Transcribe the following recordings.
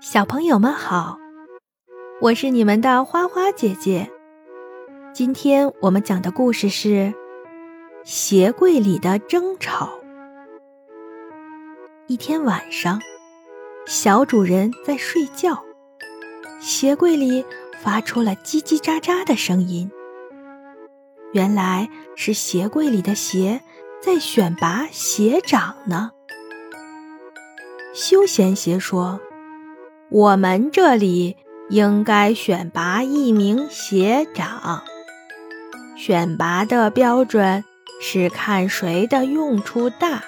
小朋友们好，我是你们的花花姐姐。今天我们讲的故事是《鞋柜里的争吵》。一天晚上，小主人在睡觉，鞋柜里发出了叽叽喳喳的声音。原来是鞋柜里的鞋在选拔鞋长呢。休闲鞋说。我们这里应该选拔一名鞋长。选拔的标准是看谁的用处大，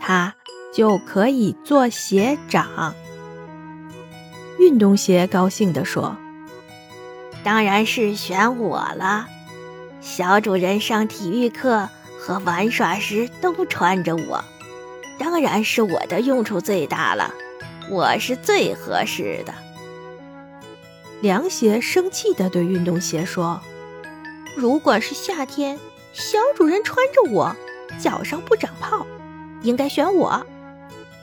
他就可以做鞋长。运动鞋高兴地说：“当然是选我了！小主人上体育课和玩耍时都穿着我，当然是我的用处最大了。”我是最合适的。凉鞋生气地对运动鞋说：“如果是夏天，小主人穿着我，脚上不长泡，应该选我，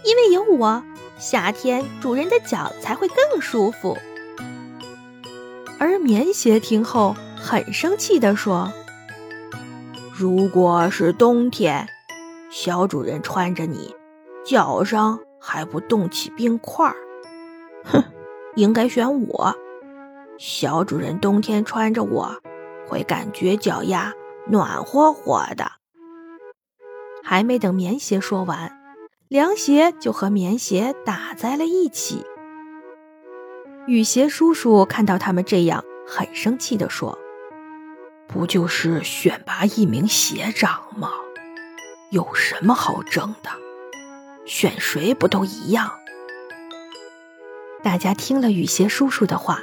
因为有我，夏天主人的脚才会更舒服。”而棉鞋听后很生气地说：“如果是冬天，小主人穿着你，脚上……”还不冻起冰块儿，哼，应该选我。小主人冬天穿着我，会感觉脚丫暖和和的。还没等棉鞋说完，凉鞋就和棉鞋打在了一起。雨鞋叔叔看到他们这样，很生气地说：“不就是选拔一名鞋长吗？有什么好争的？”选谁不都一样？大家听了雨鞋叔叔的话，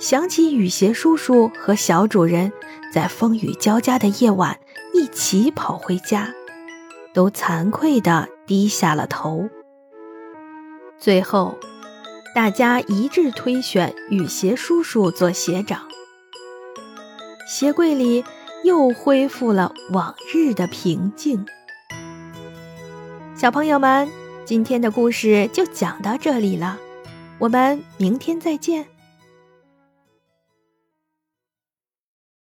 想起雨鞋叔叔和小主人在风雨交加的夜晚一起跑回家，都惭愧地低下了头。最后，大家一致推选雨鞋叔叔做鞋长，鞋柜里又恢复了往日的平静。小朋友们，今天的故事就讲到这里了，我们明天再见。